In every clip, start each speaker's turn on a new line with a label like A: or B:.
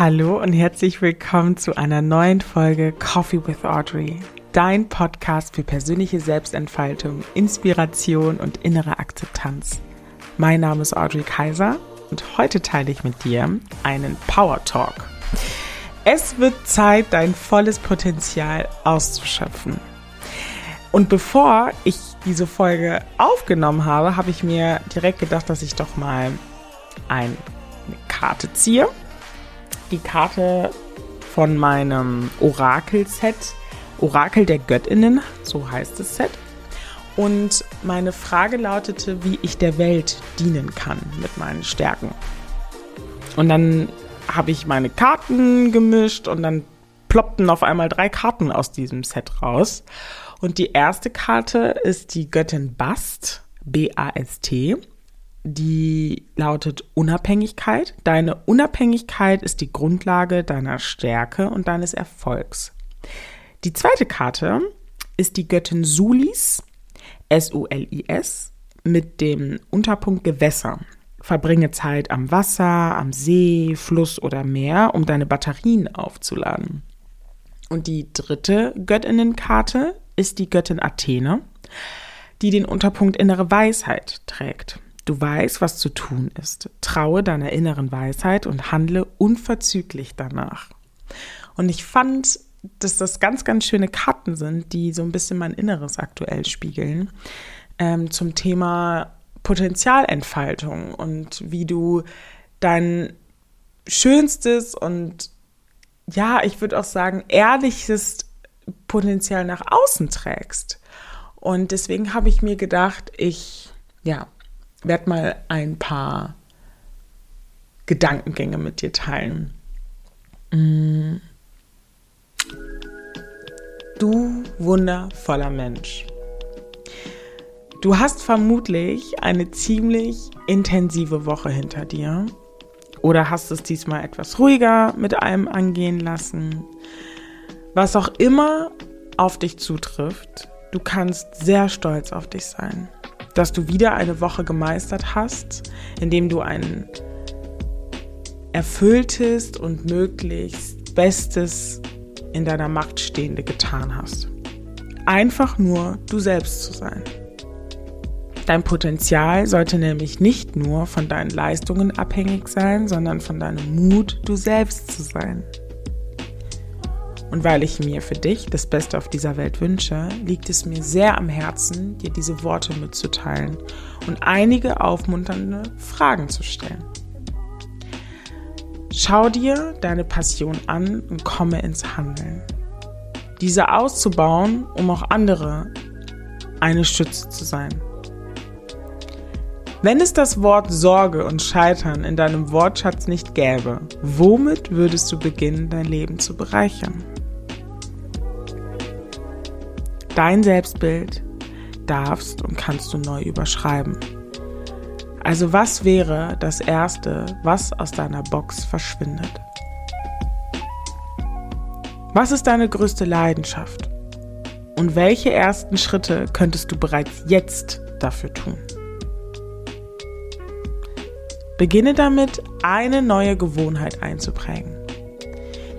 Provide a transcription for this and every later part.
A: Hallo und herzlich willkommen zu einer neuen Folge Coffee with Audrey, dein Podcast für persönliche Selbstentfaltung, Inspiration und innere Akzeptanz. Mein Name ist Audrey Kaiser und heute teile ich mit dir einen Power Talk. Es wird Zeit, dein volles Potenzial auszuschöpfen. Und bevor ich diese Folge aufgenommen habe, habe ich mir direkt gedacht, dass ich doch mal eine Karte ziehe. Die Karte von meinem Orakel-Set. Orakel der Göttinnen, so heißt das Set. Und meine Frage lautete, wie ich der Welt dienen kann mit meinen Stärken. Und dann habe ich meine Karten gemischt und dann ploppten auf einmal drei Karten aus diesem Set raus. Und die erste Karte ist die Göttin Bast, B-A-S-T. Die lautet Unabhängigkeit. Deine Unabhängigkeit ist die Grundlage deiner Stärke und deines Erfolgs. Die zweite Karte ist die Göttin Sulis, S-U-L-I-S, mit dem Unterpunkt Gewässer. Verbringe Zeit am Wasser, am See, Fluss oder Meer, um deine Batterien aufzuladen. Und die dritte Göttinnenkarte ist die Göttin Athene, die den Unterpunkt innere Weisheit trägt. Du weißt, was zu tun ist. Traue deiner inneren Weisheit und handle unverzüglich danach. Und ich fand, dass das ganz, ganz schöne Karten sind, die so ein bisschen mein Inneres aktuell spiegeln, ähm, zum Thema Potenzialentfaltung und wie du dein schönstes und ja, ich würde auch sagen, ehrliches Potenzial nach außen trägst. Und deswegen habe ich mir gedacht, ich ja, werde mal ein paar Gedankengänge mit dir teilen. Mm. Du wundervoller Mensch. Du hast vermutlich eine ziemlich intensive Woche hinter dir oder hast es diesmal etwas ruhiger mit allem angehen lassen. Was auch immer auf dich zutrifft, du kannst sehr stolz auf dich sein, dass du wieder eine Woche gemeistert hast, indem du ein erfülltes und möglichst Bestes in deiner Macht Stehende getan hast. Einfach nur du selbst zu sein. Dein Potenzial sollte nämlich nicht nur von deinen Leistungen abhängig sein, sondern von deinem Mut, du selbst zu sein. Und weil ich mir für dich das Beste auf dieser Welt wünsche, liegt es mir sehr am Herzen, dir diese Worte mitzuteilen und einige aufmunternde Fragen zu stellen. Schau dir deine Passion an und komme ins Handeln. Diese auszubauen, um auch andere eine Stütze zu sein. Wenn es das Wort Sorge und Scheitern in deinem Wortschatz nicht gäbe, womit würdest du beginnen, dein Leben zu bereichern? Dein Selbstbild darfst und kannst du neu überschreiben. Also was wäre das Erste, was aus deiner Box verschwindet? Was ist deine größte Leidenschaft? Und welche ersten Schritte könntest du bereits jetzt dafür tun? Beginne damit, eine neue Gewohnheit einzuprägen,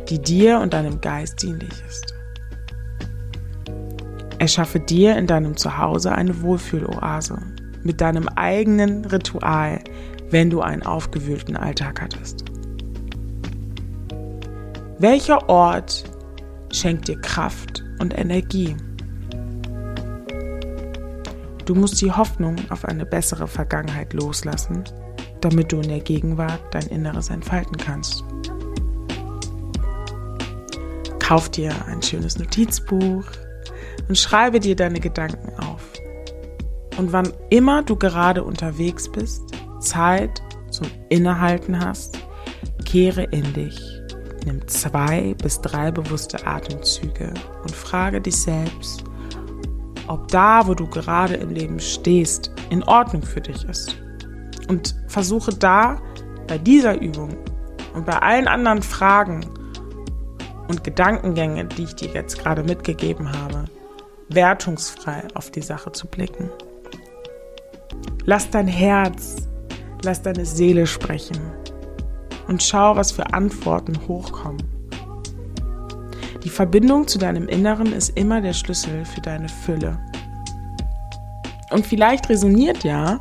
A: die dir und deinem Geist dienlich ist. Erschaffe dir in deinem Zuhause eine Wohlfühloase mit deinem eigenen Ritual, wenn du einen aufgewühlten Alltag hattest. Welcher Ort schenkt dir Kraft und Energie? Du musst die Hoffnung auf eine bessere Vergangenheit loslassen damit du in der Gegenwart dein Inneres entfalten kannst. Kauf dir ein schönes Notizbuch und schreibe dir deine Gedanken auf. Und wann immer du gerade unterwegs bist, Zeit zum Innehalten hast, kehre in dich. Nimm zwei bis drei bewusste Atemzüge und frage dich selbst, ob da, wo du gerade im Leben stehst, in Ordnung für dich ist. Und versuche da bei dieser Übung und bei allen anderen Fragen und Gedankengängen, die ich dir jetzt gerade mitgegeben habe, wertungsfrei auf die Sache zu blicken. Lass dein Herz, lass deine Seele sprechen. und schau, was für Antworten hochkommen. Die Verbindung zu deinem Inneren ist immer der Schlüssel für deine Fülle. Und vielleicht resoniert ja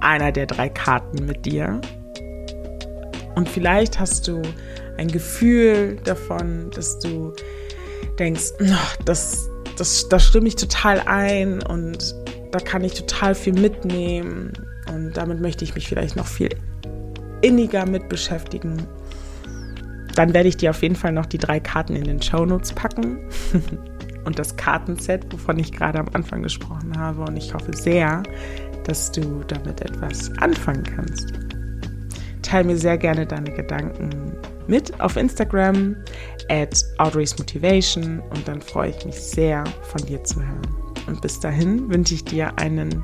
A: einer der drei Karten mit dir. Und vielleicht hast du ein Gefühl davon, dass du denkst, das, das, da stimme ich total ein und da kann ich total viel mitnehmen und damit möchte ich mich vielleicht noch viel inniger mit beschäftigen. Dann werde ich dir auf jeden Fall noch die drei Karten in den Show Notes packen und das Kartenset, wovon ich gerade am Anfang gesprochen habe. Und ich hoffe sehr, dass du damit etwas anfangen kannst. Teil mir sehr gerne deine Gedanken mit auf Instagram at Audrey's Motivation und dann freue ich mich sehr, von dir zu hören. Und bis dahin wünsche ich dir einen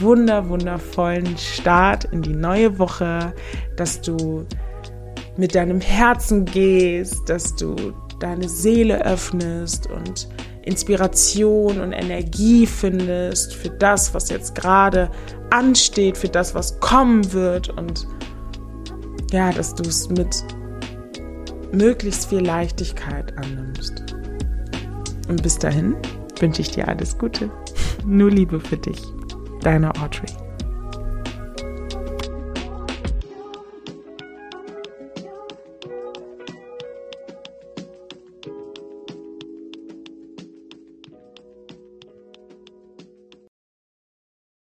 A: wunder, wundervollen Start in die neue Woche, dass du mit deinem Herzen gehst, dass du deine Seele öffnest und Inspiration und Energie findest für das, was jetzt gerade ansteht, für das, was kommen wird und ja, dass du es mit möglichst viel Leichtigkeit annimmst. Und bis dahin wünsche ich dir alles Gute. Nur Liebe für dich. Deine Audrey.